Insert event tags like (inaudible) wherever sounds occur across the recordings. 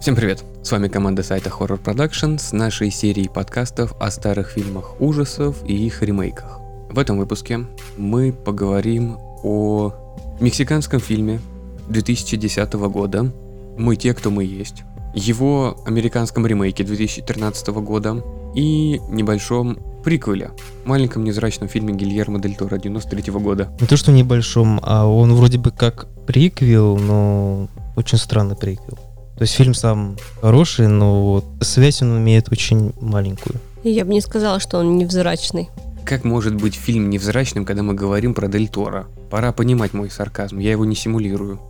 Всем привет! С вами команда сайта Horror Production с нашей серией подкастов о старых фильмах ужасов и их ремейках. В этом выпуске мы поговорим о мексиканском фильме 2010 года «Мы те, кто мы есть», его американском ремейке 2013 года и небольшом приквеле, маленьком незрачном фильме Гильермо Дель Торо 93 года. Не то, что небольшом, а он вроде бы как приквел, но очень странный приквел. То есть фильм сам хороший, но вот связь он имеет очень маленькую. Я бы не сказала, что он невзрачный. Как может быть фильм невзрачным, когда мы говорим про Дель Торо? Пора понимать мой сарказм, я его не симулирую.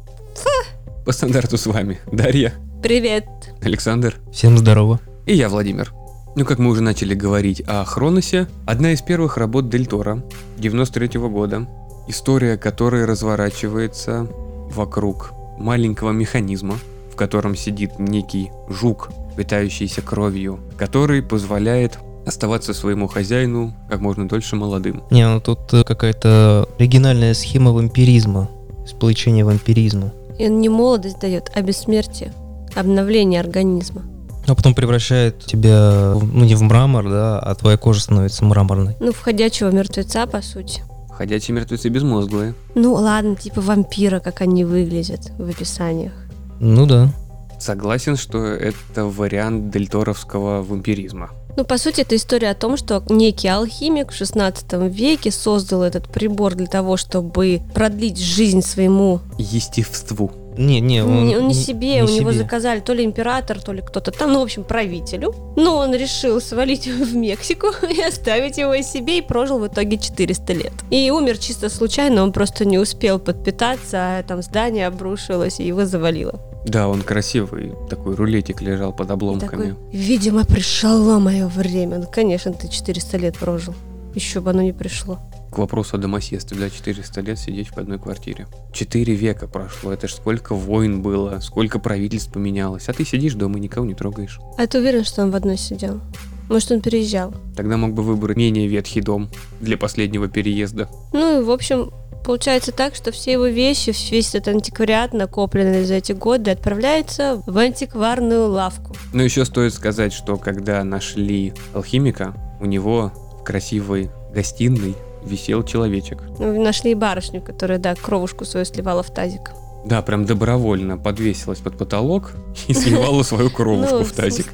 По стандарту с вами Дарья, Привет. Александр Всем здорово. и я, Владимир. Ну, как мы уже начали говорить о Хроносе, одна из первых работ Дель Торо 93 года, история которой разворачивается вокруг маленького механизма, котором сидит некий жук, питающийся кровью, который позволяет оставаться своему хозяину как можно дольше молодым. Не, ну тут э, какая-то оригинальная схема вампиризма, сплочение вампиризма. И он не молодость дает, а бессмертие. Обновление организма. А потом превращает тебя, в- ну не в мрамор, да, а твоя кожа становится мраморной. Ну, входящего мертвеца, по сути. Ходячие мертвецы безмозглые. Ну, ладно, типа вампира, как они выглядят в описаниях. Ну да. Согласен, что это вариант дельторовского вампиризма. Ну, по сути, это история о том, что некий алхимик в 16 веке создал этот прибор для того, чтобы продлить жизнь своему... Естеству. Не, не, он, не, он не себе, не у него себе. заказали то ли император, то ли кто-то там, ну, в общем, правителю. Но он решил свалить в Мексику (laughs) и оставить его себе и прожил в итоге 400 лет. И умер чисто случайно, он просто не успел подпитаться, а там здание обрушилось и его завалило. Да, он красивый. Такой рулетик лежал под И обломками. такой, видимо, пришло мое время. Ну, конечно, ты 400 лет прожил. Еще бы оно не пришло. К вопросу о домосъедстве, да, 400 лет сидеть в одной квартире. Четыре века прошло, это ж сколько войн было, сколько правительств поменялось, а ты сидишь дома и никого не трогаешь. А ты уверен, что он в одной сидел? Может, он переезжал? Тогда мог бы выбрать менее ветхий дом для последнего переезда. Ну и, в общем, получается так, что все его вещи, весь этот антиквариат, накопленный за эти годы, отправляется в антикварную лавку. Но еще стоит сказать, что когда нашли алхимика, у него в красивой гостиной висел человечек. Ну, нашли и барышню, которая, да, кровушку свою сливала в тазик. Да, прям добровольно подвесилась под потолок и сливала свою кровушку ну, в тазик.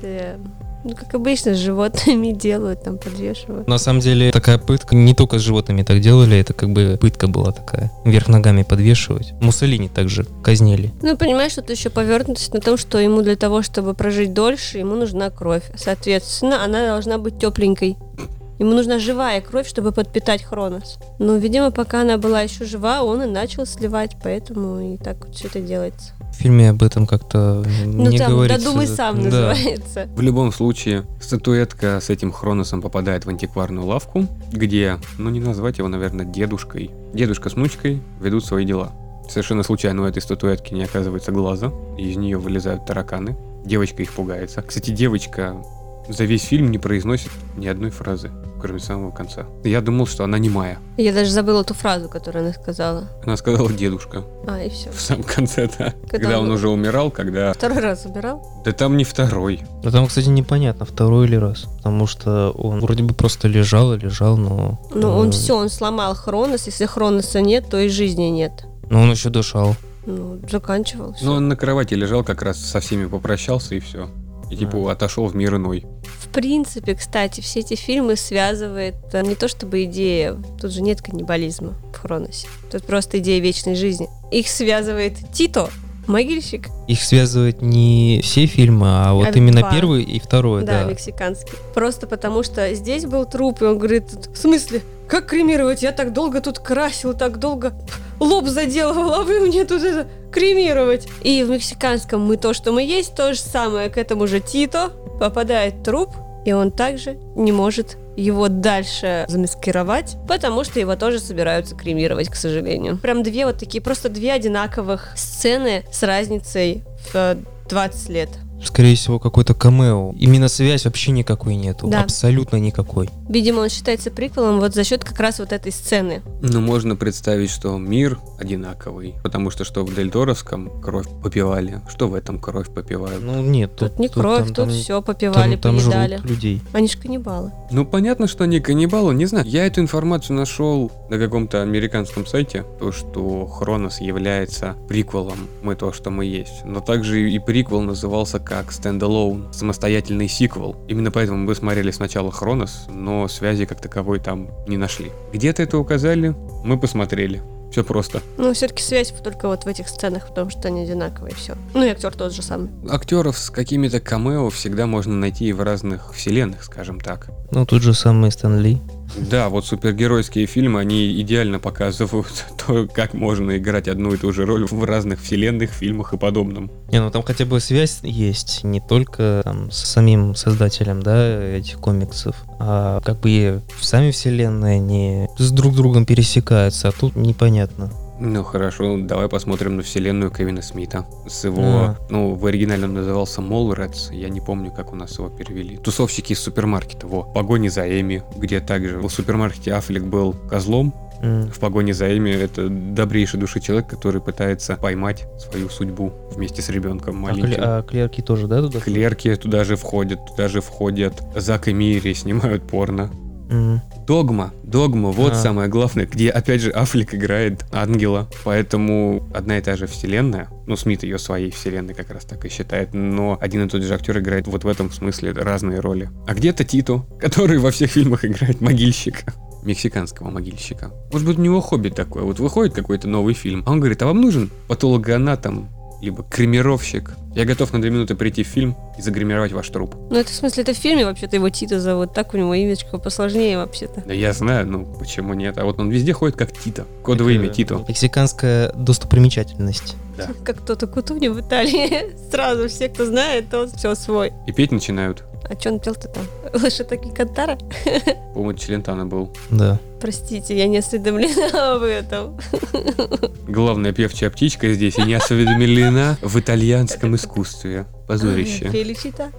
ну, как обычно, с животными (laughs) делают, там, подвешивают. На самом деле такая пытка, не только с животными так делали, это как бы пытка была такая. Вверх ногами подвешивать. Муссолини также казнили. Ну, понимаешь, что это еще повернутость на том, что ему для того, чтобы прожить дольше, ему нужна кровь. Соответственно, она должна быть тепленькой. Ему нужна живая кровь, чтобы подпитать Хронос. Но, видимо, пока она была еще жива, он и начал сливать, поэтому и так вот все это делается. В фильме об этом как-то Ну, не там, говорится. додумай сам Да. называется. В любом случае, статуэтка с этим Хроносом попадает в антикварную лавку, где, ну не назвать его, наверное, дедушкой. Дедушка с внучкой ведут свои дела. Совершенно случайно у этой статуэтки не оказывается глаза, из нее вылезают тараканы. Девочка их пугается. Кстати, девочка за весь фильм не произносит ни одной фразы, кроме самого конца. Я думал, что она немая. Я даже забыла эту фразу, которую она сказала. Она сказала дедушка А, и все. в самом конце, да. Когда, он он уже умирал, когда... Второй раз убирал? Да там не второй. Но там, кстати, непонятно, второй или раз. Потому что он вроде бы просто лежал и лежал, но... Ну, он э, все, он сломал Хронос. Если Хроноса нет, то и жизни нет. Но он еще дышал. Ну, заканчивал. всё. Ну, он на кровати лежал, как раз со всеми попрощался и все. И типа отошел в мир иной. В принципе, кстати, все эти фильмы связывает э, не то чтобы идея, тут же нет каннибализма в Хроносе. Тут просто идея вечной жизни. Их связывает Тито, могильщик, Их связывает не все фильмы, а вот А именно два. первый и второй, да, да. мексиканский. Просто потому что здесь был труп, и он говорит, в смысле, как кремировать? Я так долго тут красил, так долго лоб заделывал, а вы мне тут это кремировать. И в мексиканском мы то, что мы есть, то же самое. К этому же Тито попадает труп, и он также не может его дальше замаскировать, потому что его тоже собираются кремировать, к сожалению. Прям две вот такие, просто две одинаковых сцены с разницей в э, 20 лет. Скорее всего, какой-то камео. Именно связь вообще никакой нету. Да. Абсолютно никакой. Видимо, он считается приквелом вот за счет как раз вот этой сцены. Ну, можно представить, что мир одинаковый, потому что что в Дельторовском кровь попивали, что в этом кровь попивают. Ну, нет. Тут, не кровь, там- тут там- все попивали, там, там поедали. людей. Они ж каннибалы. Ну, понятно, что они каннибалы, не знаю. Я эту информацию нашел на каком-то американском сайте, то, что Хронос является приквелом «Мы то, что мы есть». Но также и приквел назывался как «Standalone», самостоятельный сиквел. Именно поэтому мы смотрели сначала Хронос, но связи как таковой там не нашли. Где-то это указали, мы посмотрели. Все просто. Ну, все-таки связь только вот в этих сценах, потому что они одинаковые, все. Ну и актер тот же самый. Актеров с какими-то камео всегда можно найти и в разных вселенных, скажем так. Ну, тут же самый Стэн Ли. Да, вот супергеройские фильмы, они идеально показывают (laughs) то, как можно играть одну и ту же роль в разных вселенных, фильмах и подобном. Не, ну там хотя бы связь есть, не только там, с самим создателем, да, этих комиксов, а как бы и сами вселенные они с друг другом пересекаются, а тут непонятно. Ну хорошо, давай посмотрим на вселенную Кевина Смита. С его, А. ну, в оригинале он назывался Молредс, я не помню, как у нас его перевели. Тусовщики из супермаркета, во. Погони за Эми, где также в супермаркете Аффлек был козлом, в погоне за Эми это добрейший души человек, который пытается поймать свою судьбу вместе с ребенком А, маленьким. а клерки тоже, да, туда? Клерки туда же входят, туда же входят Зак и Мири, снимают порно. Догма, Догма, вот А. самое главное, где опять же Аффлек играет ангела, поэтому одна и та же вселенная, ну Смит ее своей вселенной как раз так и считает, но один и тот же актер играет вот в этом смысле разные роли. А где-то Тито, который во всех фильмах играет могильщика. Мексиканского могильщика. Может быть, у него хобби такое. Вот выходит какой-то новый фильм, а он говорит, а вам нужен патологоанатом, либо кремировщик? Я готов на две минуты прийти в фильм и загримировать ваш труп. Ну, это в смысле, это в фильме вообще-то его Тита зовут. Так у него имечко посложнее вообще-то. Да я знаю, ну почему нет? А вот он везде ходит как Тито. Кодовое имя Это Тито. Мексиканская достопримечательность. Да. Как кто-то кутуни в Италии. (laughs) Сразу все, кто знает, тот все свой. И петь начинают. А что он пел-то там? (laughs) Лошадки Кантара? (laughs) По-моему, Челентано был. Да. Простите, я не осведомлена (laughs) об этом. Главная певчая птичка здесь и не осведомлена в итальянском искусстве. Позорище. Феличита.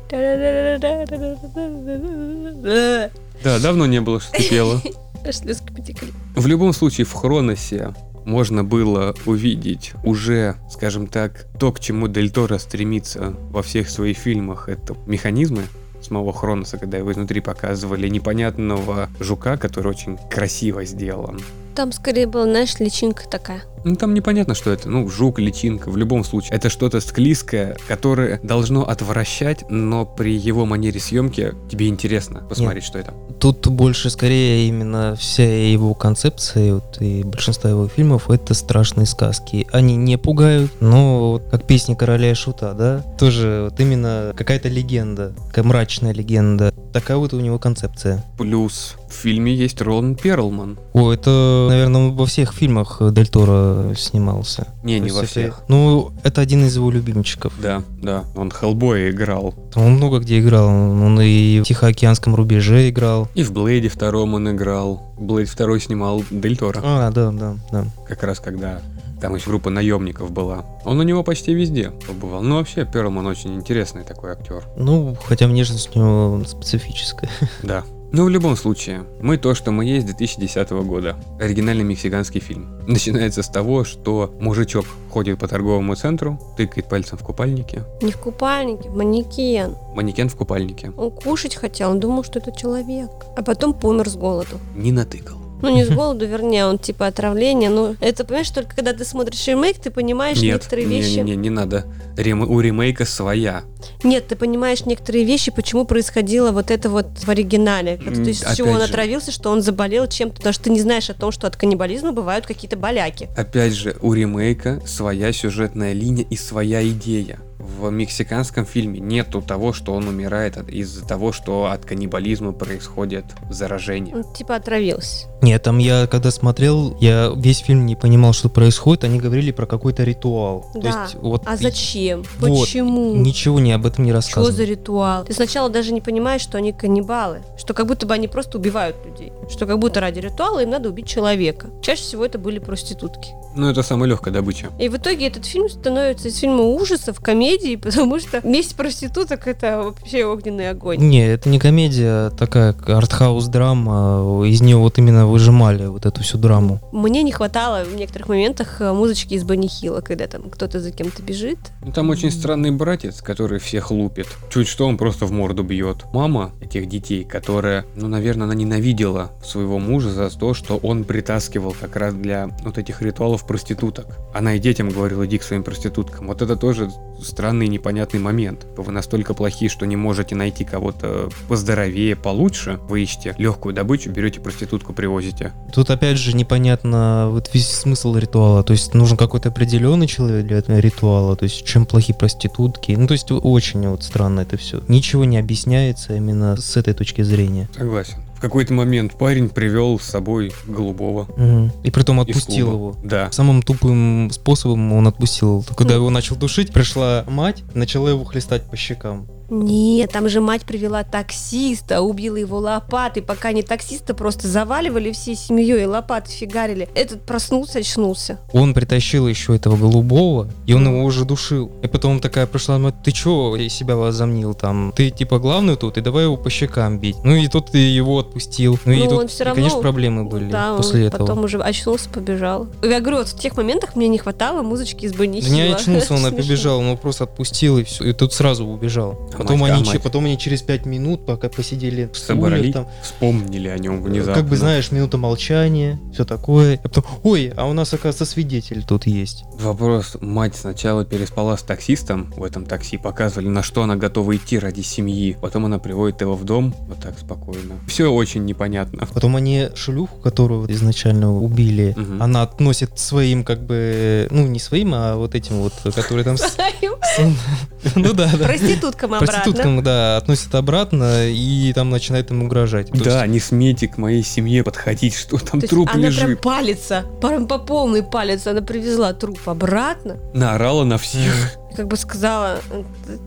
Да, давно не было, что ты пела. Аж слезки потекли. В любом случае, в Хроносе можно было увидеть уже, скажем так, то, к чему Дель Торо стремится во всех своих фильмах, это механизмы самого Хроноса, когда его изнутри показывали непонятного жука, который очень красиво сделан. Там скорее была, знаешь, личинка такая. Ну, там непонятно, что это. Ну, жук, личинка, в любом случае. Это что-то склизкое, которое должно отвращать, но при его манере съемки тебе интересно посмотреть, что это. Тут больше скорее именно вся его концепция вот, и большинство его фильмов это страшные сказки. Они не пугают, но вот как песня короля и шута, да, тоже вот именно какая-то легенда, такая мрачная легенда. Такая вот у него концепция. Плюс в фильме есть Ролан Перлман. О, это, наверное, во всех фильмах Дель Торо снимался. Не, не То во есть это- всех. Ну, это один из его любимчиков. Да, да. Он Хеллбоя играл. Он много где играл. Он и в Тихоокеанском рубеже играл. И в Блейде втором он играл. Блейд второй снимал Дель Торо. А, да, да, да. Как раз когда там еще группа наемников была. Он у него почти везде побывал. Ну, вообще, Перлман очень интересный такой актер. Ну, хотя внешность у него специфическая. Да. Ну, в любом случае, мы то, что мы есть 2010 года. Оригинальный мексиканский фильм. Начинается с того, что мужичок ходит по торговому центру, тыкает пальцем в купальнике. Не в купальнике, в манекен. Манекен в купальнике. Он кушать хотел, он думал, что это человек. А потом помер с голоду. Не натыкал. Ну, не с голоду, вернее, он типа отравление. Ну, это, понимаешь, только когда ты смотришь ремейк, ты понимаешь Нет, некоторые не, вещи. не, не, не надо. Рем- у ремейка своя. Нет, ты понимаешь некоторые вещи, почему происходило вот это вот в оригинале. М, То есть, с опять чего он же. отравился, что он заболел чем-то. Потому что ты не знаешь о том, что от каннибализма бывают какие-то боляки. Опять же, у ремейка своя сюжетная линия и своя идея. В мексиканском фильме нету того, что он умирает из-за того, что от каннибализма происходит заражение. Он типа отравился. Нет, там я когда смотрел, я весь фильм не понимал, что происходит. Они говорили про какой-то ритуал. То Да. есть, вот А зачем? Вот. Почему? ничего не об этом не Что рассказывают. за ритуал? Ты сначала даже не понимаешь, что они каннибалы. Что как будто бы они просто убивают людей. Что как будто ради ритуала им надо убить человека. Чаще всего это были проститутки. Ну, это самая легкая добыча. И в итоге этот фильм становится из фильма ужасов, комедии, комедией, (laughs) потому что месть проституток это вообще огненный огонь. Не, это не комедия, а такая артхаус драма. Из нее вот именно выжимали вот эту всю драму. Мне не хватало в некоторых моментах э, музычки из Бенни Хилла, когда там кто-то за кем-то бежит. Ну, Там очень странный братец, который всех лупит. Чуть что он просто в морду бьет. Мама этих детей, которая, ну, наверное, она ненавидела своего мужа за то, что он притаскивал как раз для вот этих ритуалов проституток. Она и детям говорила, иди к своим проституткам. Вот это тоже странный непонятный момент. Вы настолько плохие, что не можете найти кого-то поздоровее, получше. Вы ищете легкую добычу, берете проститутку, привозите. Тут опять же непонятно вот весь смысл ритуала. То есть нужен какой-то определенный человек для этого ритуала. То есть чем плохие проститутки. Ну то есть очень вот странно это все. Ничего не объясняется именно с этой точки зрения. Согласен. В какой-то момент парень привел с собой голубого. Мгм. И притом отпустил его. Да. Самым тупым способом он отпустил. Когда его начал душить, пришла мать, начала его хлестать по щекам. Нет, там же мать привела таксиста, убила его лопатой, пока не таксиста просто заваливали всей семьей и лопаты фигарили. Этот проснулся, очнулся. Он притащил еще этого голубого, и он его уже душил. И потом такая пришла, мать, ты чё себя возомнил там? Ты типа главный тут, и давай его по щекам бить. Ну и тут ты его отпустил. Ну, и Ну, тут, он всё и, равно- конечно, проблемы были Да, после он этого. потом уже очнулся, побежал. Я говорю, вот в тех моментах мне не хватало музычки из Бенни Да не очнулся, он (laughs) и побежал, он его просто отпустил, и все. И тут сразу убежал. Потом мать, они, мать? потом они через пять минут, пока посидели Собрались, там, вспомнили о нем внезапно. как бы знаешь, минута молчания, все такое. А потом, ой, а у нас, оказывается, свидетель тут есть. Вопрос. Мать сначала переспала с таксистом в этом такси, показывали, на что она готова идти ради семьи. Потом она приводит его в дом, вот так спокойно. Все очень непонятно. Потом они шлюху, которую изначально убили, Мгм. она относит своим, как бы, ну, не своим, а вот этим вот, которые там... (laughs) Ну да, да. Проституткам обратно. Проституткам, да, относит обратно и там начинает им угрожать. То Да, есть не смейте к моей семье подходить, что там То есть труп она прям лежит. палится, прям по полной палец. Она привезла труп обратно. Наорала на всех. Как бы сказала,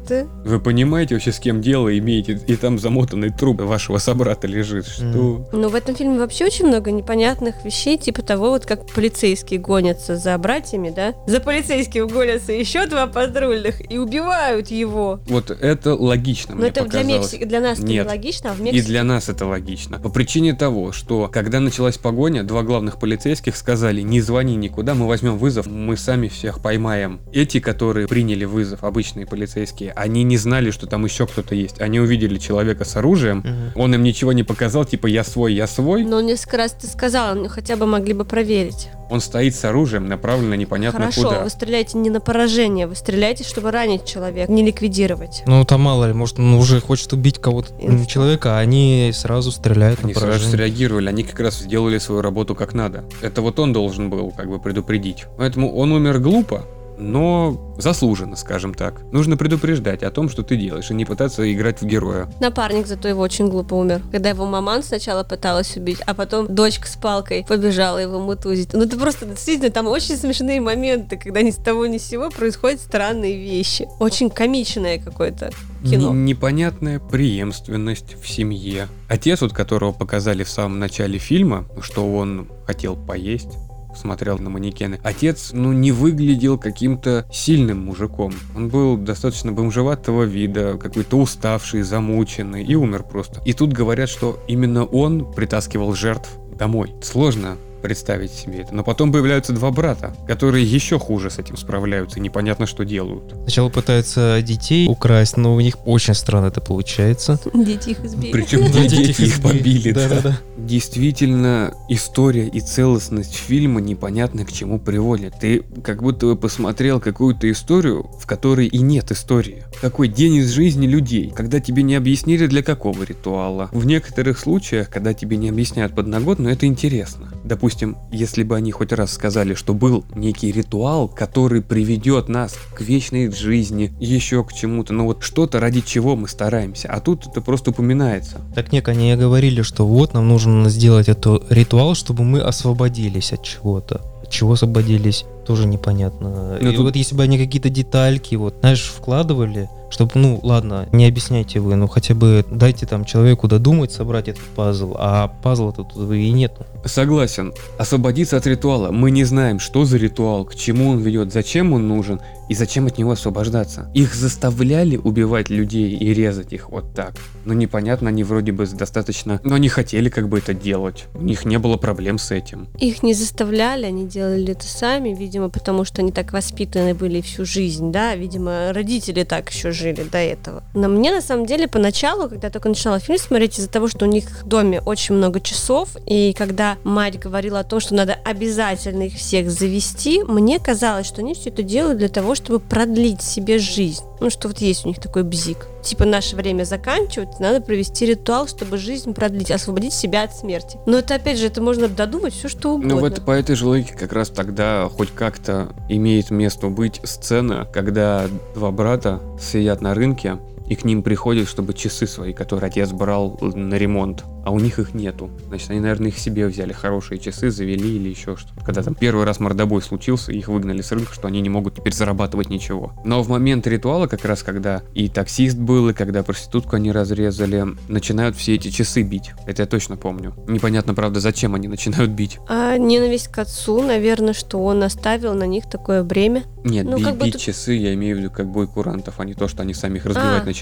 «Ты- Вы понимаете вообще, с кем дело имеете? И там замотанный труп вашего собрата лежит. Что? Ну, в этом фильме вообще очень много непонятных вещей, типа того, вот как полицейские гонятся за братьями, да? За полицейским гонятся еще два патрульных и убивают его. Вот это логично, Но мне это для показалось. Мексики, для нас это Нет. нелогично, а в И Мексике... для нас это логично. По причине того, что когда началась погоня, два главных полицейских сказали, не звони никуда, мы возьмем вызов, мы сами всех поймаем. Эти, которые приняли вызов, обычные полицейские, они не знали, что там еще кто-то есть. Они увидели человека с оружием, Мгм. он им ничего не показал, типа я свой, я свой. Но несколько раз ты сказала, ну хотя бы могли бы проверить. Он стоит с оружием, направлено непонятно Хорошо, куда. вы стреляете не на поражение, вы стреляете, чтобы ранить человека, не ликвидировать. Ну, там мало ли, может, он уже хочет убить кого-то, что? человека, а они сразу стреляют Они на сразу поражение. среагировали, они как раз сделали свою работу как надо. Это вот он должен был как бы предупредить. Поэтому он умер глупо, но заслуженно, скажем так. Нужно предупреждать о том, что ты делаешь, и не пытаться играть в героя. Напарник зато его очень глупо умер. Когда его маман сначала пыталась убить, а потом дочка с палкой побежала его мутузить. Ну это просто, действительно, там очень смешные моменты, когда ни с того ни с сего происходят странные вещи. Очень комичное какое-то кино. Н- непонятная преемственность в семье. Отец, вот которого показали в самом начале фильма, что он хотел поесть, смотрел на манекены. Отец, ну, не выглядел каким-то сильным мужиком. Он был достаточно бомжеватого вида, какой-то уставший, замученный и умер просто. И тут говорят, что именно он притаскивал жертв домой. Сложно представить себе это. Но потом появляются два брата, которые еще хуже с этим справляются непонятно, что делают. Сначала пытаются детей украсть, но у них очень странно это получается. (laughs) Дети их избили. Причем Да, дети их побили. да. Да-да-да. Действительно, история и целостность фильма непонятно к чему приводят. Ты как будто бы посмотрел какую-то историю, в которой и нет истории. Какой день из жизни людей, когда тебе не объяснили для какого ритуала. В некоторых случаях, когда тебе не объясняют подноготно, это интересно. Допустим, если бы они хоть раз сказали, что был некий ритуал, который приведет нас к вечной жизни, еще к чему-то, ну вот что-то, ради чего мы стараемся. А тут это просто упоминается. Так нет, они говорили, что вот нам нужно сделать этот ритуал, чтобы мы освободились от чего-то. От чего освободились, тоже непонятно. Ну, И тут- вот если бы они какие-то детальки, вот, знаешь, вкладывали, чтобы, ну, ладно, не объясняйте вы, ну, хотя бы дайте там человеку додумать, собрать этот пазл, а пазла тут и нету. Согласен. Освободиться от ритуала. Мы не знаем, что за ритуал, к чему он ведет, зачем он нужен. И зачем от него освобождаться? Их заставляли убивать людей и резать их вот так. Ну непонятно, они вроде бы достаточно... Но они хотели как бы это делать. У них не было проблем с этим. Их не заставляли, они делали это сами, видимо, потому что они так воспитаны были всю жизнь, да, видимо, родители так еще жили до этого. Но мне на самом деле поначалу, когда я только начала фильм смотреть, из-за того, что у них в доме очень много часов, и когда мать говорила о том, что надо обязательно их всех завести, мне казалось, что они все это делают для того, чтобы продлить себе жизнь. Ну, что вот есть у них такой бзик. Типа, наше время заканчивается, надо провести ритуал, чтобы жизнь продлить, освободить себя от смерти. Но это, опять же, это можно додумать все, что угодно. Ну вот по этой же логике как раз тогда хоть как-то имеет место быть сцена, когда два брата сидят на рынке, и к ним приходят, чтобы часы свои, которые отец брал на ремонт, а у них их нету. Значит, они, наверное, их себе взяли, хорошие часы, завели или еще что-то. Когда там первый раз мордобой случился, их выгнали с рынка, что они не могут теперь зарабатывать ничего. Но в момент ритуала, как раз когда и таксист был, и когда проститутку они разрезали, начинают все эти часы бить. Это я точно помню. Непонятно, правда, зачем они начинают бить. А ненависть к отцу, наверное, что он оставил на них такое бремя. Нет, Ну, би- как бить будто- часы я имею в виду как бой курантов, а не то, что они сами их разбивать А. начинают.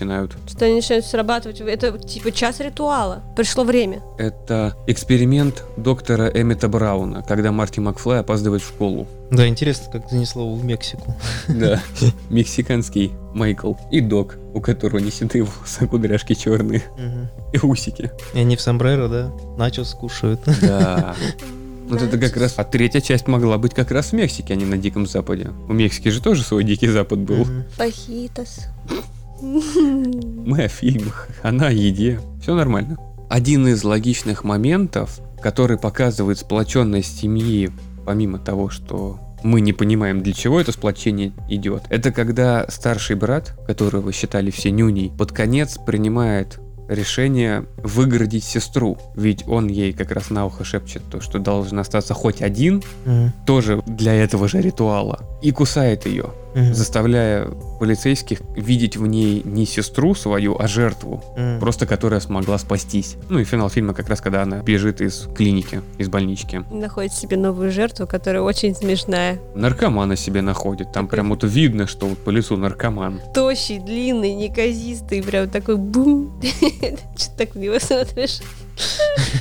Что они начинают срабатывать. Это типа час ритуала. Пришло время. Это эксперимент доктора Эммета Брауна, когда Марти Макфлай опаздывает в школу. Да, интересно, как занесло его в Мексику. (laughs) Да. Мексиканский Майкл и док, у которого не седые волосы, а кудряшки черные и усики. И они в сомбреро, да? Начос скушают. (laughs) Да. (laughs) Вот это как раз... А третья часть могла быть как раз в Мексике, а не на Диком Западе. У Мексики же тоже свой Дикий Запад был. Пахитос. (laughs) Мы о фильмах, она о еде. Все нормально. Один из логичных моментов, который показывает сплоченность семьи, помимо того, что мы не понимаем, для чего это сплочение идет, это когда старший брат, которого считали все нюней, под конец принимает решение выгородить сестру. Ведь он ей как раз на ухо шепчет то, что должен остаться хоть один, Мгм. тоже для этого же ритуала, и кусает ее Мгм. заставляя полицейских видеть в ней не сестру свою, а жертву, Мгм. просто которая смогла спастись. Ну и финал фильма как раз, когда она бежит из клиники, из больнички. Находит себе новую жертву, которая очень смешная. Наркомана себе находит, там прям вот видно, что вот по лицу наркоман. Тощий, длинный, неказистый, прям такой бум. (laughs) Что ты так на него смотришь?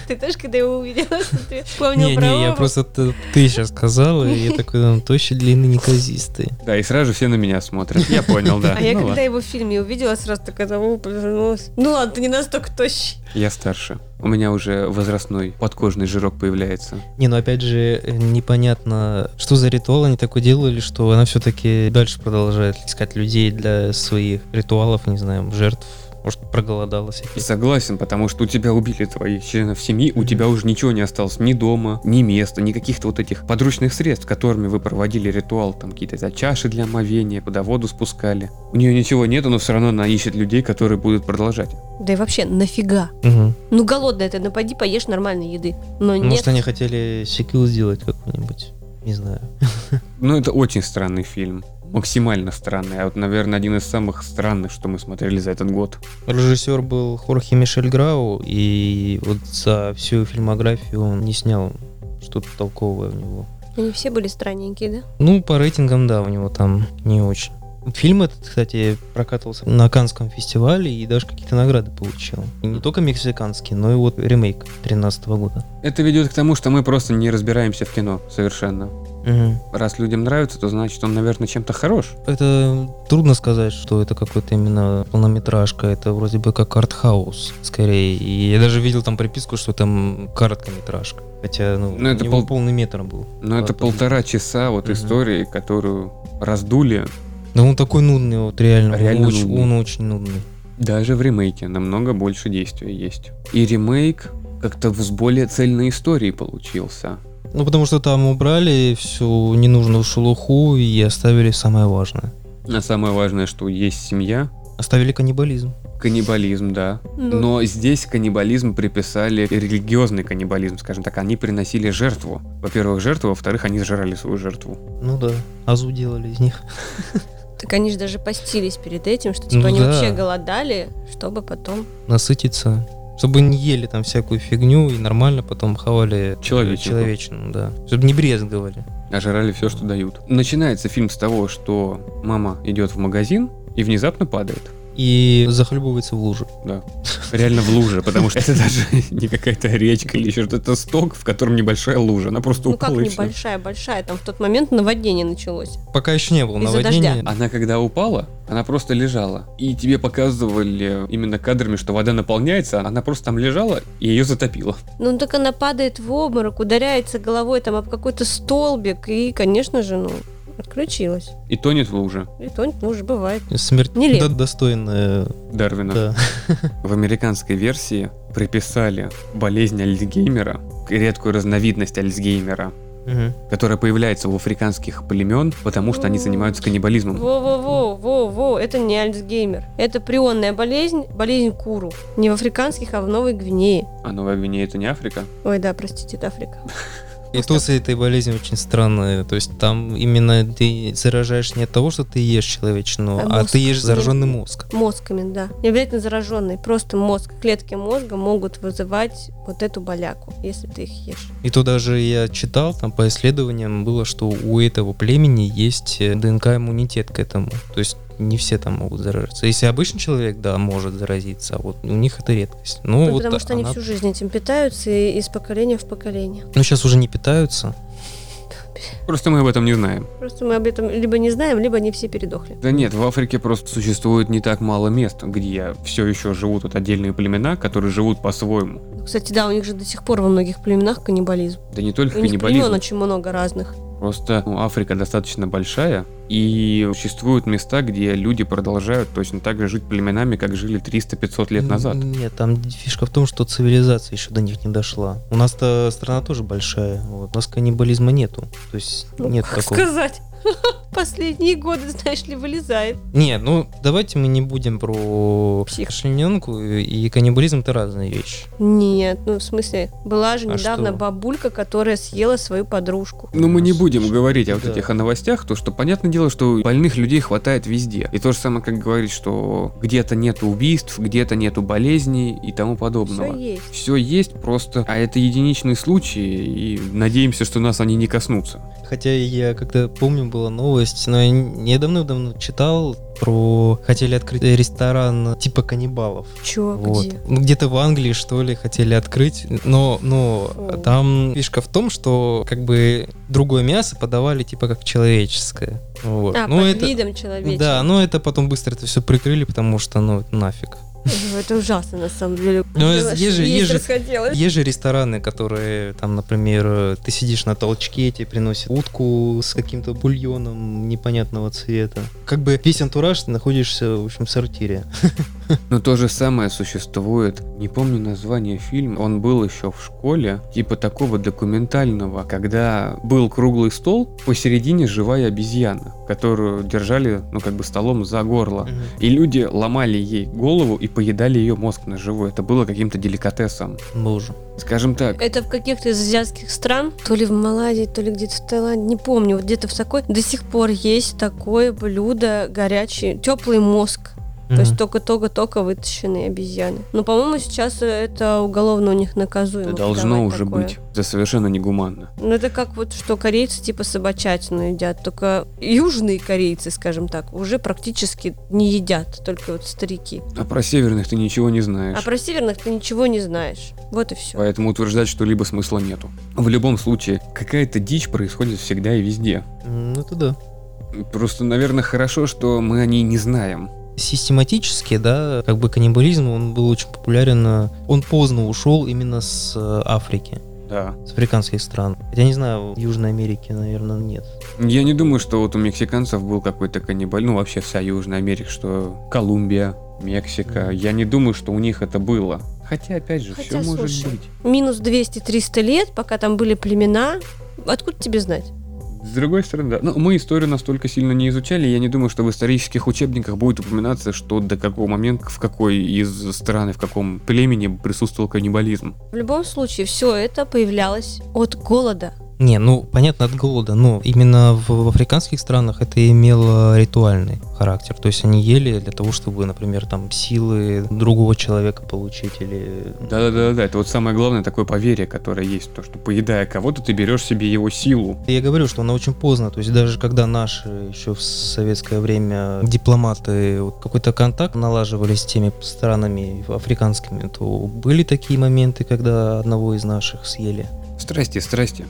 Ты тоже, когда его увидела, вспомнил Не, про не, я Вову? просто ты сейчас сказала, и я такой, ну, тощий, длинный, неказистый. Да, и сразу же все на меня смотрят. Я понял, да. А я Ну когда его в фильме увидела, сразу такая, «О, повернулась. Ну ладно, ты не настолько тощий. Я старше. У меня уже возрастной подкожный жирок появляется. Не, ну опять же, э, непонятно, что за ритуал они такой делали, что она все-таки дальше продолжает искать людей для своих ритуалов, не знаю, жертв. Может, проголодалась. Согласен, потому что у тебя убили твоих членов семьи, у тебя уже ничего не осталось, ни дома, ни места, ни каких-то вот этих подручных средств, которыми вы проводили ритуал, там какие-то за чаши для омовения, куда воду спускали. У нее ничего нету, но все равно она ищет людей, которые будут продолжать. Да и вообще, нафига? Мгм. Ну голодная ты, напади, поешь нормальной еды. Но нет. Может, они хотели секил сделать какой-нибудь. Не знаю. Ну, это очень странный фильм. Максимально странный. А вот, наверное, один из самых странных, что мы смотрели за этот год. Режиссер был Хорхе Мишель Грау, и вот за всю фильмографию он не снял что-то толковое у него. Они все были странненькие, да? Ну, по рейтингам, да, у него там не очень. Фильм этот, кстати, прокатывался на Канском фестивале и даже какие-то награды получил. И не только мексиканский, но и вот ремейк 2013 года. Это ведет к тому, что мы просто не разбираемся в кино совершенно. Мгм. Раз людям нравится, то значит он, наверное, чем-то хорош. Это трудно сказать, что это какой-то именно полнометражка. Это вроде бы как артхаус, скорее. И я даже видел там приписку, что там короткометражка. Хотя, ну, Ну, это пол- полный метр был. Но это Ладно. полтора часа вот Мгм. истории, которую раздули Да он такой нудный, вот реально. Реально он, очень, нудный. он очень нудный. Даже в ремейке намного больше действия есть. И ремейк как-то с более цельной историей получился. Ну, потому что там убрали всю ненужную шелуху и оставили самое важное. А самое важное, что есть семья, Оставили каннибализм. каннибализм, да. Ну. Но здесь каннибализм приписали религиозный каннибализм, скажем так. Они приносили жертву. Во-первых, жертву, во-вторых, они сжирали свою жертву. Ну да, азу делали из них. Так они же даже постились перед этим, что типа Ну они да. вообще голодали, чтобы потом... Насытиться. Чтобы не ели там всякую фигню и нормально потом хавали Человеченку. человечину, да. Чтобы не брезговали. а жрали все, что дают. Начинается фильм с того, что мама идет в магазин и внезапно падает. И захлебывается в луже. Да. Реально в луже, потому что это даже (laughs) не какая-то речка или еще что-то. Это сток, в котором небольшая лужа. Она просто Ну как упала и всё. небольшая, большая, там в тот момент наводнение началось. Пока еще не было Из-за наводнения. дождя. Она когда упала, она просто лежала. И тебе показывали именно кадрами, что вода наполняется, она просто там лежала и ее затопило. Ну так она падает в обморок, ударяется головой там об какой-то столбик, и, конечно же, ну, отключилась. И тонет в луже И то, ну, уже бывает. Смерть Нелепо. да- достойная. Дарвина. Да. В американской версии приписали болезнь Альцгеймера, редкую разновидность Альцгеймера, Мгм. которая появляется у африканских племен, потому что они занимаются каннибализмом. Во-во-во, во-во, это не Альцгеймер. Это прионная болезнь, болезнь Куру. Не в африканских, а в Новой Гвинее. А Новая Гвинея это не Африка? Ой, да, простите, это Африка. (laughs) И то с этой болезнью очень странно. То есть там именно ты заражаешь не от того, что ты ешь человечину, А а, мозг ты ешь зараженный мозг. Мозгами, да. Не обязательно зараженный, просто мозг, клетки мозга могут вызывать вот эту боляку, если ты их ешь. И то даже я читал, там по исследованиям было, что у этого племени есть э, ДНК-иммунитет к этому. То есть не все там могут заражаться. Если обычный человек, да, может заразиться, а вот у них это редкость. Ну, Ну, вот потому что они она- всю жизнь этим питаются и из поколения в поколение. Ну, сейчас уже не питаются. Просто мы об этом не знаем. Просто мы об этом либо не знаем, либо они все передохли. Да нет, в Африке просто существует не так мало мест, где все еще живут вот отдельные племена, которые живут по-своему. Кстати, да, у них же до сих пор во многих племенах каннибализм. Да не только У них каннибализм. племен очень много разных. Просто ну, Африка достаточно большая, и существуют места, где люди продолжают точно так же жить племенами, как жили 300-500 лет назад. Нет, там фишка в том, что цивилизация еще до них не дошла. У нас-то страна тоже большая. Вот. У нас каннибализма нету. То есть Ну, нет как такого. сказать? (laughs) Последние годы, знаешь ли, вылезает. Нет, ну давайте мы не будем про Псих. расчлененку и каннибализм это разные вещи. Нет, ну в смысле, была же А недавно что? бабулька, которая съела свою подружку. Но мы не будем говорить о вот Да. этих о новостях, то что понятное дело, что больных людей хватает везде. И то же самое, как говорить, что где-то нету убийств, где-то нету болезней и тому подобного. Все есть. Все есть просто, а это единичные случаи, и надеемся, что нас они не коснутся. Хотя я когда помню, была новость, но я не давно-давно читал про... Хотели открыть ресторан типа каннибалов. Чё, Вот. где? Ну, где-то в Англии, что ли, хотели открыть. Но, но О. там фишка в том, что как бы другое мясо подавали типа как человеческое. Вот. А, ну, под это... видом человеческого. Да, но это потом быстро это все прикрыли, потому что, ну, нафиг. Это ужасно, на самом деле. Ну, есть же- есть же-. Есть же рестораны, которые, там, например, ты сидишь на толчке, тебе приносят утку с каким-то бульоном непонятного цвета. Как бы весь антураж ты находишься, в общем, в сортире. (laughs) (laughs) Но то же самое существует, не помню название фильма, он был еще в школе, типа такого документального, когда был круглый стол, посередине живая обезьяна, которую держали, ну как бы столом за горло. И люди ломали ей голову и поедали ее мозг на живую. Это было каким-то деликатесом. Боже. Скажем так, Это в каких-то из азиатских стран, то ли в Малайзии, то ли где-то в Таиланде, не помню, вот где-то в такой, до сих пор есть такое блюдо горячий, теплый мозг. То есть только-только-только вытащенные обезьяны. Но, по-моему, сейчас это уголовно у них наказуемо. это должно уже такое. быть. Это совершенно негуманно. Ну, это как вот, что корейцы типа собачатину едят, только южные корейцы, скажем так, уже практически не едят, только вот старики. А про северных ты ничего не знаешь. А про северных ты ничего не знаешь. Вот и все. Поэтому утверждать что-либо смысла нету. В любом случае, какая-то дичь происходит всегда и везде. Ну, это да. Просто, наверное, хорошо, что мы о ней не знаем. Систематически, да, как бы каннибализм, он был очень популярен, э, он поздно ушел именно с э, Африки, Да. с африканских стран. Я не знаю, в Южной Америке, наверное, нет. Я не думаю, что вот у мексиканцев был какой-то каннибаль, ну вообще вся Южная Америка, что Колумбия, Мексика. Я не думаю, что у них это было. Хотя, опять же, Хотя, все может слушай, быть. Минус 200-300 лет, пока там были племена. Откуда тебе знать? С другой стороны, да. Ну, мы историю настолько сильно не изучали, я не думаю, что в исторических учебниках будет упоминаться, что до какого момента, в какой из стран и в каком племени присутствовал каннибализм. В любом случае, все это появлялось от голода. Не, ну, понятно, от голода, но именно в, в африканских странах это имело ритуальный характер. То есть они ели для того, чтобы, например, там силы другого человека получить или... Да-да-да, это вот самое главное такое поверье, которое есть, то, что поедая кого-то, ты берешь себе его силу. Я говорю, что она очень поздно, то есть даже когда наши еще в советское время дипломаты вот какой-то контакт налаживали с теми странами африканскими, то были такие моменты, когда одного из наших съели. Страсти, страсти.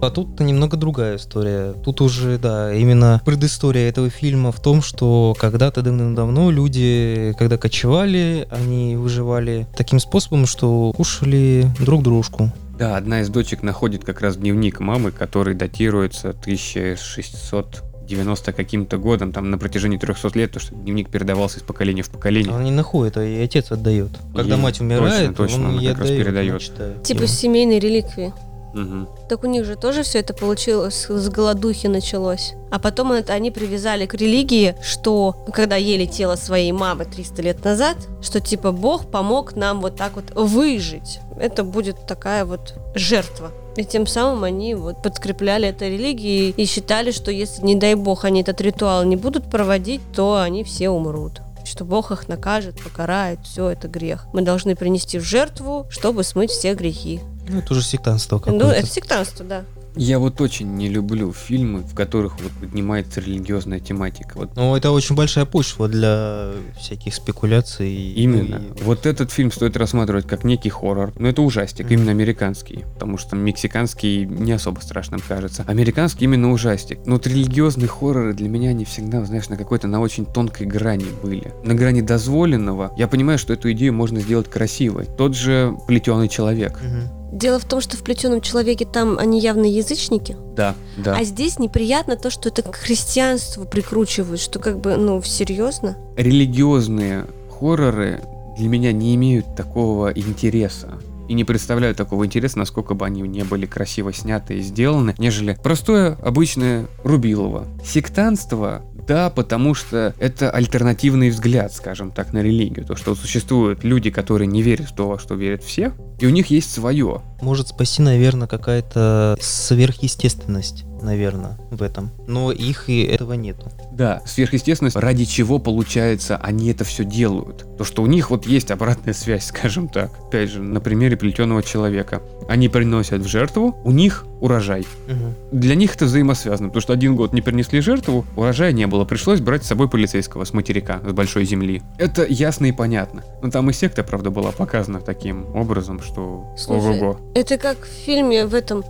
А тут немного другая история. Тут уже, да, именно предыстория этого фильма в том, что когда-то давным-давно люди, когда кочевали, они выживали таким способом, что кушали друг дружку. Да, одна из дочек находит как раз дневник мамы, который датируется 1600 90 каким-то годом, там на протяжении 300 лет, то что дневник передавался из поколения в поколение. Он не находит, а и отец отдает. Когда И мать умирает, точно, точно, он он ей как раз отдает, передает. она читает. Типа Ему. семейной реликвии. Мгм. Так у них же тоже все это получилось, с голодухи началось. А потом это они привязали к религии, что когда ели тело своей мамы 300 лет назад, что типа Бог помог нам вот так вот выжить. Это будет такая вот жертва. И тем самым они вот подкрепляли это религией и считали, что если, не дай бог, они этот ритуал не будут проводить, то они все умрут. Что Бог их накажет, покарает, все это грех. Мы должны принести в жертву, чтобы смыть все грехи. Ну, это уже сектантство какое-то. Ну, это сектантство, да. Я вот очень не люблю фильмы, в которых вот поднимается религиозная тематика. Вот Ну, это очень большая почва для всяких спекуляций. Именно. И- Вот этот фильм стоит рассматривать как некий хоррор. Но это ужастик, Мгм. именно американский. Потому что мексиканский не особо страшным кажется. Американский именно ужастик. Но вот религиозные хорроры для меня они всегда, знаешь, на какой-то, на очень тонкой грани были. На грани дозволенного. Я понимаю, что эту идею можно сделать красивой. Тот же плетеный человек. Мгм. Дело в том, что в плетеном человеке там они явно язычники, Да, да. а здесь неприятно то, что это к христианству прикручивают, что как бы, ну, серьезно. религиозные хорроры для меня не имеют такого интереса. И не представляю такого интереса, насколько бы они не были красиво сняты и сделаны, нежели простое, обычное Рубилово. Сектантство, да, потому что это альтернативный взгляд, скажем так, на религию. То, что существуют люди, которые не верят в то, во что верят все, и у них есть свое. Может спасти, наверное, какая-то сверхъестественность, наверное, в этом. Но их и этого нету. Да, сверхъестественность, ради чего, получается, они это все делают. То, что у них вот есть обратная связь, (laughs) скажем так. Опять же, на примере плетеного человека. Они приносят в жертву, у них урожай. Мгм. Для них это взаимосвязано, потому что один год не принесли жертву, урожая не было, пришлось брать с собой полицейского с материка, с большой земли. Это ясно и понятно. Но там и секта, правда, была показана таким образом, что... Слушай, Ого-го. Это как в фильме в этом...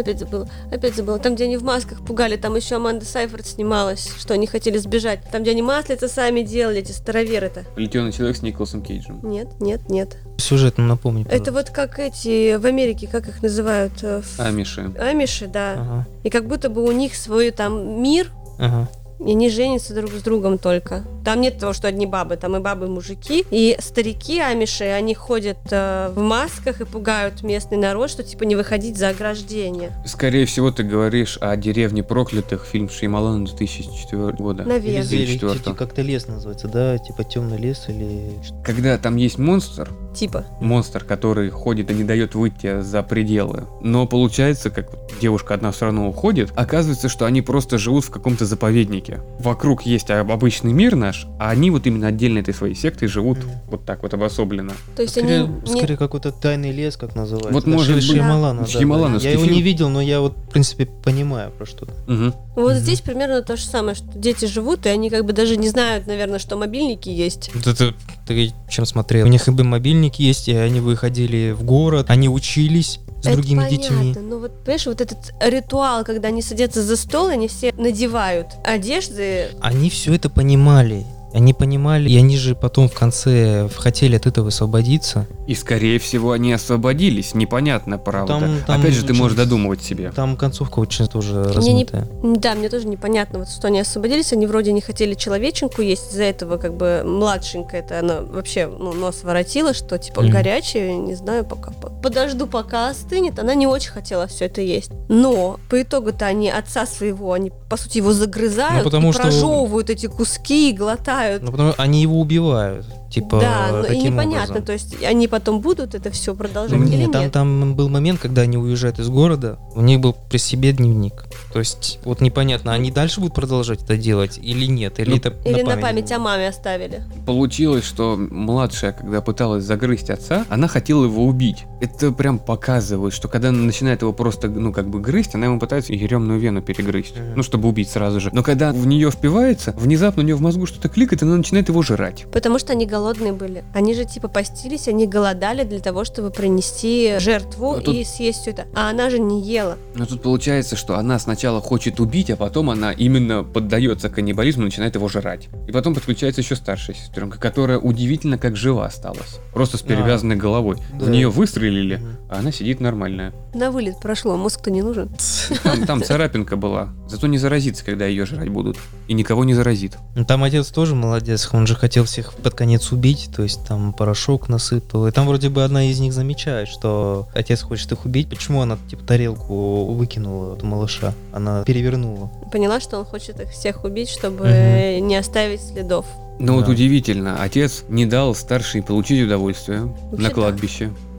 Опять забыла, опять забыла. Там, где они в масках пугали, там еще Аманда Сайфорд снималась, что они хотели сбежать. Там, где они маслица сами делали, эти староверы-то. Плетеный человек с Николасом Кейджем. Нет, нет, нет. Сюжет ну, напомни. Это вот как эти в Америке, как их называют? э, в- Амиши. Амиши, да. Ага, И как будто бы у них свой там мир, ага. И они женятся друг с другом только. Там нет того, что одни бабы, там и бабы, и мужики. И старики амиши, они ходят э, в масках и пугают местный народ, что типа не выходить за ограждение. Скорее всего, ты говоришь о деревне проклятых, фильм Шеймалана 2004 года. Наверное. Или 2004. как-то лес называется, да? Типа темный лес или... Когда там есть монстр, Типа. монстр, который ходит и не дает выйти за пределы. Но получается, как девушка одна все равно уходит, оказывается, что они просто живут в каком-то заповеднике. Вокруг есть об- обычный мир наш, а они вот именно отдельно этой своей сектой живут Мгм. вот так вот обособленно. То есть Скорее, они... не- скорее какой-то тайный лес, как называется. Вот Да, может быть. Шьямалана, Да. да, да. Я его фильм. не видел, но я вот, в принципе, понимаю про что-то. Мгм. Вот Мгм. здесь примерно то же самое, что дети живут, и они как бы даже не знают, наверное, что мобильники есть. Вот это ты чем смотрел? У них и бы мобильники есть, и они выходили в город, они учились с Это другими понятно, детьми. но вот, понимаешь, вот этот ритуал, когда они садятся за стол, они все надевают одежды, Они все это понимали. Они понимали, и они же потом в конце хотели от этого освободиться. И скорее всего они освободились, непонятно, правда. Там- там Опять же, ты можешь додумывать себе. Там концовка очень тоже Мне не- размытая. Да, мне тоже непонятно, вот что они освободились, они вроде не хотели человеченку есть, из-за этого как бы младшенькая это она вообще ну, нос воротила, что типа Мгм. горячее, не знаю, пока по- подожду, пока остынет. Она не очень хотела все это есть. Но по итогу-то они отца своего, они по сути его загрызают, Ну, потому и что- прожевывают эти куски и глотают. Ну, потому что они его убивают. Типа, да, но и непонятно, образом. то есть они потом будут это все продолжать Ну, или нет, там, нет? там был момент, когда они уезжают из города, у них был при себе дневник. То есть, вот непонятно, они дальше будут продолжать это делать или нет, или Ну, это Или на память память о маме оставили. Получилось, что младшая, когда пыталась загрызть отца, она хотела его убить. Это прям показывает, что когда она начинает его просто, ну, как бы грызть, она ему пытается еремную вену перегрызть. Мгм. Ну, чтобы убить сразу же. Но когда в нее впивается, внезапно у нее в мозгу что-то кликает, и она начинает его жрать. Потому что они голодные были. Они же типа постились, они голодали для того, чтобы принести жертву А тут- и съесть все это. А она же не ела. Но тут получается, что она сначала хочет убить, а потом она именно поддается каннибализму и начинает его жрать. И потом подключается еще старшая сестренка, которая удивительно как жива осталась. Просто с А. перевязанной головой. В Да. нее выстрелили, а она сидит нормальная. На вылет прошло, мозг-то не нужен. (laughs) Там, там царапинка была. Зато не заразится, когда ее жрать будут. И никого не заразит. Ну, Там отец тоже молодец, он же хотел всех под конец убить, то есть там порошок насыпал. И там вроде бы одна из них замечает, что отец хочет их убить. Почему она типа тарелку выкинула от малыша? Она перевернула. Поняла, что он хочет их всех убить, чтобы Мгм. не оставить следов. Но вот Да. удивительно, отец не дал старшей получить удовольствие Вообще на да.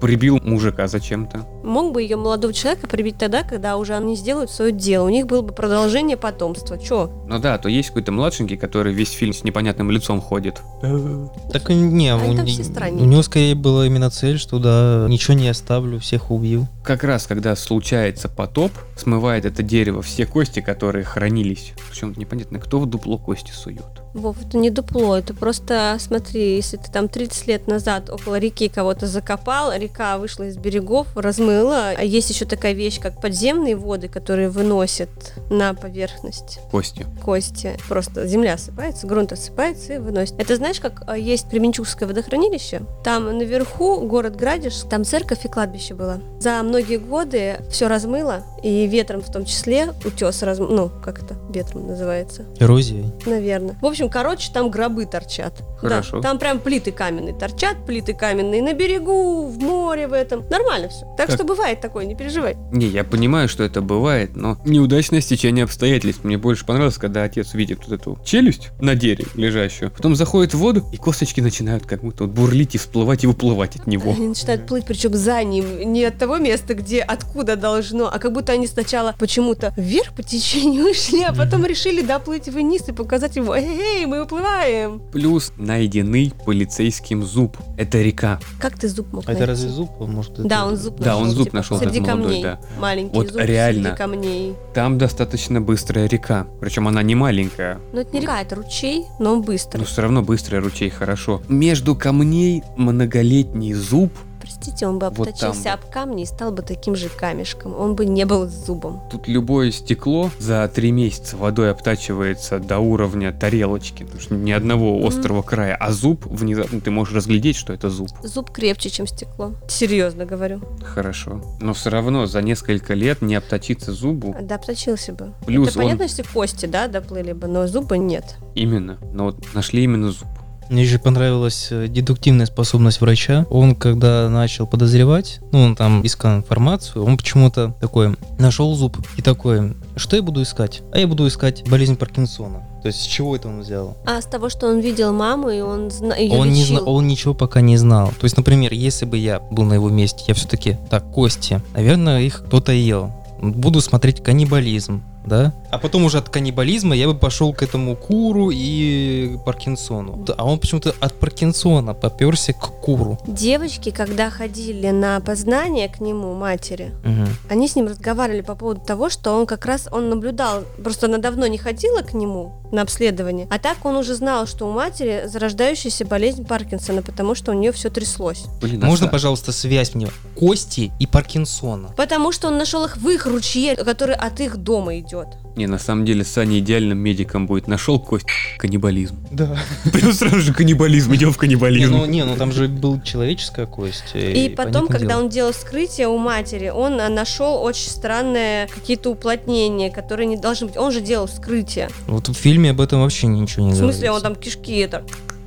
Прибил мужика зачем-то. Мог бы ее молодого человека прибить тогда, когда уже они сделают свое дело. У них было бы продолжение потомства. Че? Ну да, то есть какой-то младшенький, который весь фильм с непонятным лицом ходит. Так не, Они у, не- у него скорее была именно цель, что да, ничего не оставлю, всех убью. Как раз, когда случается потоп, смывает это дерево все кости, которые хранились. Причем непонятно, кто в дупло кости сует. Вов, это не дупло, это просто, смотри, если ты там 30 лет назад около реки кого-то закопал, река вышла из берегов, размыла, а есть еще такая вещь, как подземные воды, которые выносят на поверхность Кости. кости. Просто земля осыпается, грунт осыпается и выносит. Это знаешь, как а, есть Кременчугское водохранилище? Там наверху город Градиш, там церковь и кладбище было. За многие годы все размыло, и ветром в том числе утес разм... ну, как это ветром называется? Эрозия. Наверное. В общем, короче, там гробы торчат. Хорошо. Да, там прям плиты каменные торчат, плиты каменные на берегу, в море в этом. Нормально все. Так Как? что бывает такое, не переживай. Не, я понимаю, что это бывает, но неудачное стечение обстоятельств. Мне больше понравилось, когда отец видит вот эту челюсть на дереве лежащую, потом заходит в воду, и косточки начинают как будто вот бурлить и всплывать и выплывать от него. Они начинают плыть, причем за ним, не от того места, где откуда должно, а как будто они сначала почему-то вверх по течению (laughs) ушли, а потом решили доплыть вниз и показать ему, эй, мы уплываем. Плюс найденный полицейским зуб. Это река. Как ты зуб мог А это найти? разве зуб? Может, это- Да, он зуб Да, он нашел, зуб типа, нашел, среди этот молодой, камней. да. Маленький Вот зуб реально. среди камней. Там достаточно быстрая река. Причем она не маленькая. Но это не река, это ручей, но он быстрый. Но все равно быстрый ручей, хорошо. Между камней многолетний зуб. Простите, он бы Вот обточился там. об камни и стал бы таким же камешком. Он бы не был зубом. Тут любое стекло за три месяца водой обтачивается до уровня тарелочки. Потому что ни одного острого края. А зуб, внезапно ты можешь разглядеть, что это зуб. Зуб крепче, чем стекло. Серьезно говорю. Хорошо. Но все равно за несколько лет не обточиться зубу. Да, обточился бы. Плюс Это понятно, он... если кости, да, доплыли бы, но зуба нет. Именно. Но вот нашли именно зуб. Мне же понравилась э, дедуктивная способность врача. Он, когда начал подозревать, ну, он там искал информацию, он почему-то такой нашел зуб и такой, что я буду искать? А я буду искать болезнь Паркинсона. То есть с чего это он взял? А с того, что он видел маму, и он зна... ее Он, не лечил. зна- он ничего пока не знал. То есть, например, если бы я был на его месте, я все-таки, так, кости, наверное, их кто-то ел. Буду смотреть каннибализм, да? А потом уже от каннибализма я бы пошел к этому куру и Паркинсону. А он почему-то от Паркинсона поперся к куру. Девочки, когда ходили на опознание к нему, матери, Мгм. они с ним разговаривали по поводу того, что он как раз, он наблюдал, просто она давно не ходила к нему на обследование, а так он уже знал, что у матери зарождающаяся болезнь Паркинсона, потому что у нее все тряслось. Блин, а Можно, пожалуйста, связь мне? Кости и Паркинсона. Потому что он нашел их в их ручье, который от их дома идет. Не, на самом деле Саня идеальным медиком будет. Нашел кость. Каннибализм. Да. (laughs) Прям сразу же каннибализм, идем в Не, каннибализм. ну, не, ну там же был человеческая кость. И потом, когда он делал вскрытие у матери, он а, нашел очень странные какие-то уплотнения, которые не должны быть. Он же делал вскрытие. Вот в фильме об этом вообще ничего не В смысле, говорится. он там кишки это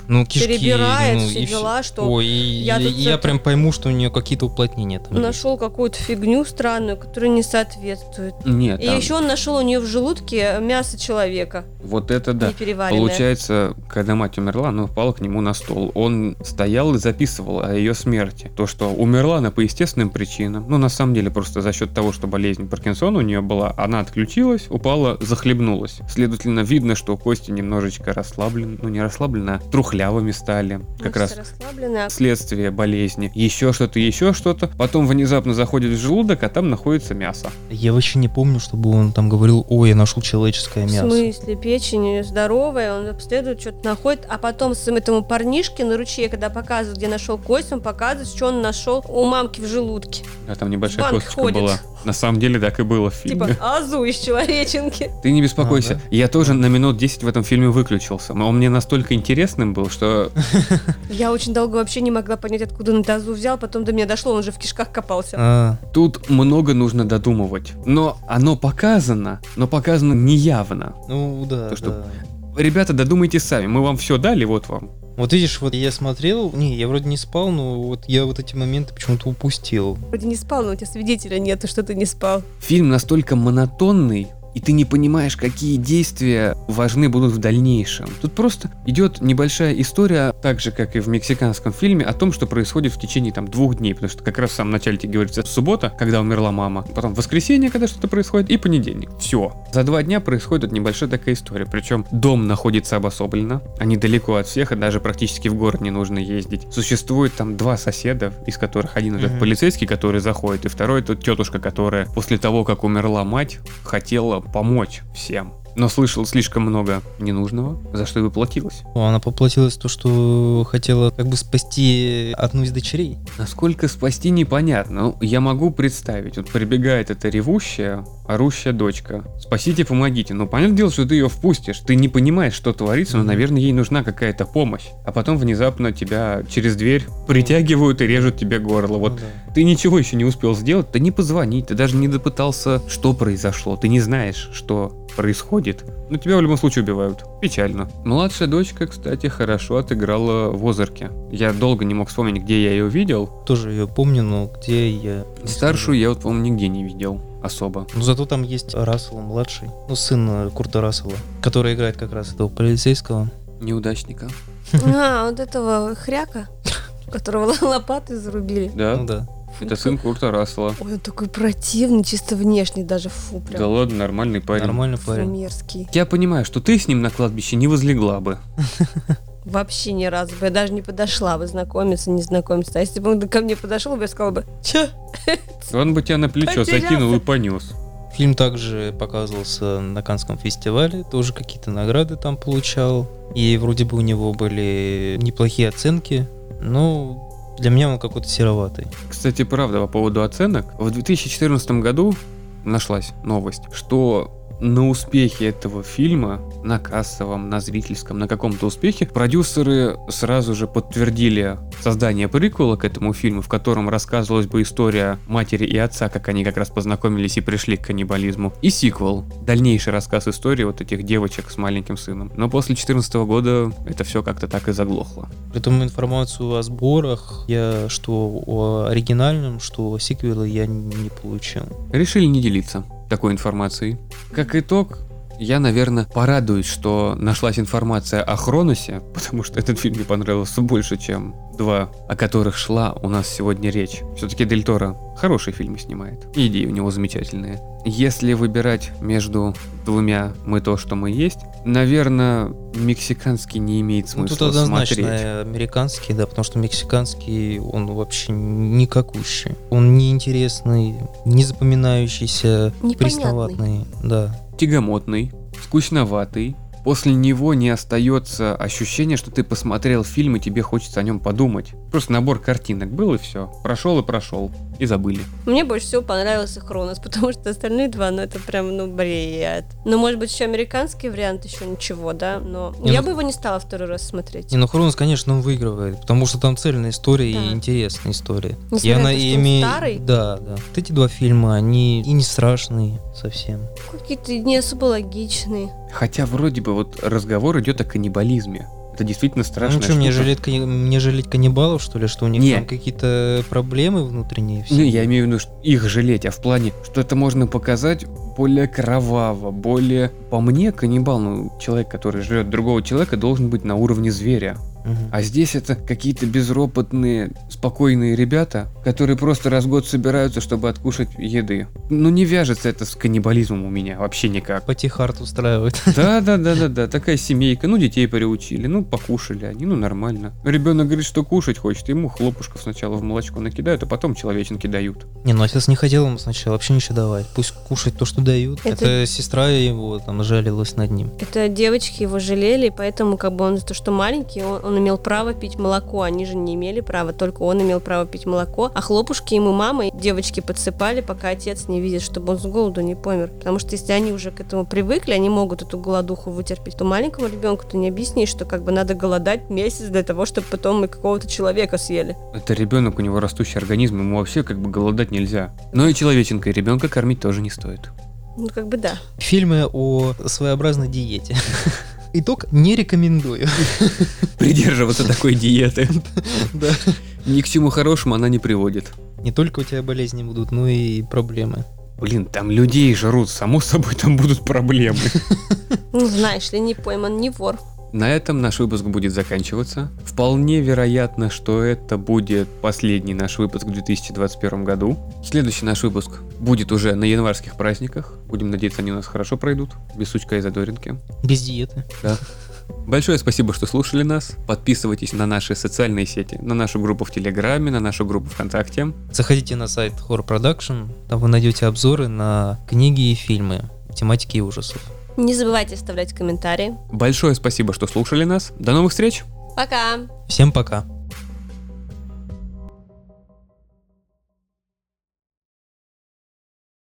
Ну, кишки, перебирает ну, все и дела, что Ой, и я тут я это- прям пойму, что у нее какие-то уплотнения там есть. нашел какую-то фигню странную, которая не соответствует. Нет, И там- еще он нашел у нее в желудке мясо человека, вот это да. Получается, когда мать умерла, она упала к нему на стол. Он стоял и записывал о ее смерти. То, что умерла она по естественным причинам. Ну, на самом деле, просто за счет того, что болезнь Паркинсона у нее была, она отключилась, упала, захлебнулась. Следовательно, видно, что кости немножечко расслаблены. Ну, не расслаблены, а трухлявыми стали. Как раз а следствие болезни. Еще что-то, еще что-то. Потом внезапно заходит в желудок, а там находится мясо. Я вообще не помню, чтобы он там говорил, ой, я нашел человеческое В мясо. смысле, печень здоровая, он обследует, что-то находит, а потом с этому парнишке на ручье, когда показывает, где нашел кость, он показывает, что он нашел у мамки в желудке. А там небольшая Банк косточка ходит. была. На самом деле так и было в фильме. Типа азу из человеченки. Ты не беспокойся. А, Я тоже на минут 10 в этом фильме выключился. Но он мне настолько интересным был, что (laughs) Я очень долго вообще не могла понять, откуда он азу взял, потом до меня дошло, он же в кишках копался. А, тут много нужно додумывать. Но оно показано, но показано неявно. ну да, То, что- да. Ребята, додумайте сами. Мы вам все дали, вот вам. Вот видишь, вот я смотрел, не, я вроде не спал, но вот я вот эти моменты почему-то упустил. Вроде не спал, но у тебя свидетеля нету, что ты не спал. Фильм настолько монотонный, и ты не понимаешь, какие действия важны будут в дальнейшем. Тут просто идет небольшая история, так же, как и в мексиканском фильме, о том, что происходит в течение там двух дней, потому что как раз в самом начале тебе говорится суббота, когда умерла мама, потом воскресенье, когда что-то происходит, и понедельник. Все. За два дня происходит небольшая такая история. Причем дом находится обособленно, они далеко от всех, и даже практически в город не нужно ездить. Существует там два соседа, из которых один этот Мгм. полицейский, который заходит, и второй это тетушка, которая после того, как умерла мать, хотела помочь всем. Но слышал слишком много ненужного, за что и поплатилась. Она поплатилась то, что хотела как бы спасти одну из дочерей. Насколько спасти непонятно. Ну, я могу представить, вот прибегает эта ревущая, орущая дочка. Спасите, помогите. Ну, понятное дело, что ты ее впустишь. Ты не понимаешь, что творится, но, наверное, ей нужна какая-то помощь. А потом внезапно тебя через дверь притягивают и режут тебе горло. Вот Ну да. Ты ничего еще не успел сделать, ты не позвонить, ты даже не допытался, что произошло, ты не знаешь, что происходит. Но тебя в любом случае убивают. Печально. Младшая дочка, кстати, хорошо отыграла в Озарке. Я долго не мог вспомнить, где я ее видел. Тоже ее помню, но где я... Старшую я вот, по-моему, нигде не видел особо. Ну, зато там есть Рассел младший, ну, сын э, Курта Рассела, который играет как раз этого полицейского. Неудачника. (laughs) А, вот этого хряка, которого (laughs) лопаты зарубили. Да, Ну да. Это сын Курта Рассела. Ой, он такой противный, чисто внешне даже, фу, прям. Да ладно, нормальный парень. Нормальный фу, парень. мерзкий. Я понимаю, что ты с ним на кладбище не возлегла бы. (laughs) Вообще ни разу бы я даже не подошла бы знакомиться, не знакомиться. А если бы он ко мне подошел, бы я сказала бы, че? (laughs) Он бы тебя на плечо Потерялся. закинул и понес. Фильм также показывался на Канском фестивале, тоже какие-то награды там получал. И вроде бы у него были неплохие оценки, но для меня он какой-то сероватый. Кстати, правда, по поводу оценок. В 2014 году нашлась новость, что на успехе этого фильма, на кассовом, на зрительском, на каком-то успехе, продюсеры сразу же подтвердили создание приквела к этому фильму, в котором рассказывалась бы история матери и отца, как они как раз познакомились и пришли к каннибализму, и сиквел, дальнейший рассказ истории вот этих девочек с маленьким сыном. Но после 2014 года это все как-то так и заглохло. Притом информацию о сборах, я что о оригинальном, что о сиквеле я не получил. Решили не делиться такой информацией. Как итог, я, наверное, порадуюсь, что нашлась информация о Хроносе, (laughs) потому что этот фильм мне понравился больше, чем два, о которых шла у нас сегодня речь. Все-таки Дель Торо хорошие фильмы снимает, и идеи у него замечательные. Если выбирать между двумя «Мы то, что мы есть», наверное, мексиканский не имеет Ну, смысла тут однозначно смотреть. американский, да, потому что мексиканский, он вообще никакущий. Он неинтересный, не запоминающийся, Непонятный. пресноватный, да. Тягомотный, скучноватый. После него не остается ощущения, что ты посмотрел фильм и тебе хочется о нем подумать. Просто набор картинок был и все. Прошел и прошел. И забыли. Мне больше всего понравился Хронос, (laughs) потому что остальные два, ну это прям, ну, бред. Ну, может быть, еще американский вариант, еще ничего, да, но Не, я ну- бы его не стала второй раз смотреть. Не, ну Хронос, конечно, он выигрывает, потому что там цельная история Да. и интересная история. Несмотря и она на то, что он име- старый. Да, да. Вот эти два фильма, они и не страшные совсем. Какие-то не особо логичные. Хотя вроде бы вот разговор идет о каннибализме. Это действительно Ну страшная что, мне штука. жалеть, кани- мне жалеть каннибалов, что ли, что у них Не. там какие-то проблемы внутренние? все? Ну, я имею в виду, что их жалеть, а в плане, что это можно показать более кроваво, более... По мне, каннибал, ну, человек, который жрет другого человека, должен быть на уровне зверя. А здесь это какие-то безропотные, спокойные ребята, которые просто раз в год собираются, чтобы откушать еды. Ну, не вяжется это с каннибализмом у меня вообще никак. Патихарт устраивает. (laughs) Да, да, да, да, да, такая семейка, ну, детей приучили, ну, покушали они, ну, нормально. Ребенок говорит, что кушать хочет, ему хлопушков сначала в молочко накидают, а потом человеченки дают. Не, ну отец не хотел ему сначала вообще ничего давать. Пусть кушает то, что дают. Это- Это, сестра его там жалилась над ним. Это девочки его жалели, поэтому как бы он за то, что маленький, он, он имел право пить молоко. Они же не имели права, только он имел право пить молоко. А хлопушки ему мама и девочки подсыпали, пока отец не видит, чтобы он с голоду не помер. Потому что если они уже к этому привыкли, они могут эту голодуху вытерпеть. То маленькому ребенку ты не объяснишь, что как бы надо голодать месяц для того, чтобы потом мы какого-то человека съели. Это ребенок, у него растущий организм, ему вообще как бы голодать нельзя. Но и человеченка, и ребенка кормить тоже не стоит. Ну, как бы да. Фильмы о своеобразной диете. (laughs) Итог не рекомендую. (laughs) Придерживаться такой диеты. (laughs) Да. Ни к чему хорошему она не приводит. Не только у тебя болезни будут, но и проблемы. Блин, там людей жрут, само собой там будут проблемы. (laughs) Ну, знаешь ли, не пойман, не вор. На этом наш выпуск будет заканчиваться. Вполне вероятно, что это будет последний наш выпуск в 2021 году. Следующий наш выпуск будет уже на январских праздниках. Будем надеяться, они у нас хорошо пройдут. Без сучка и задоринки. Без диеты. Большое спасибо, что слушали нас. Подписывайтесь на наши социальные сети, на нашу группу в Телеграме, на нашу группу ВКонтакте. Заходите на сайт Horror Production, там вы найдете обзоры на книги и фильмы тематики ужасов. Не забывайте оставлять комментарии. Большое спасибо, что слушали нас. До новых встреч! Пока! Всем пока!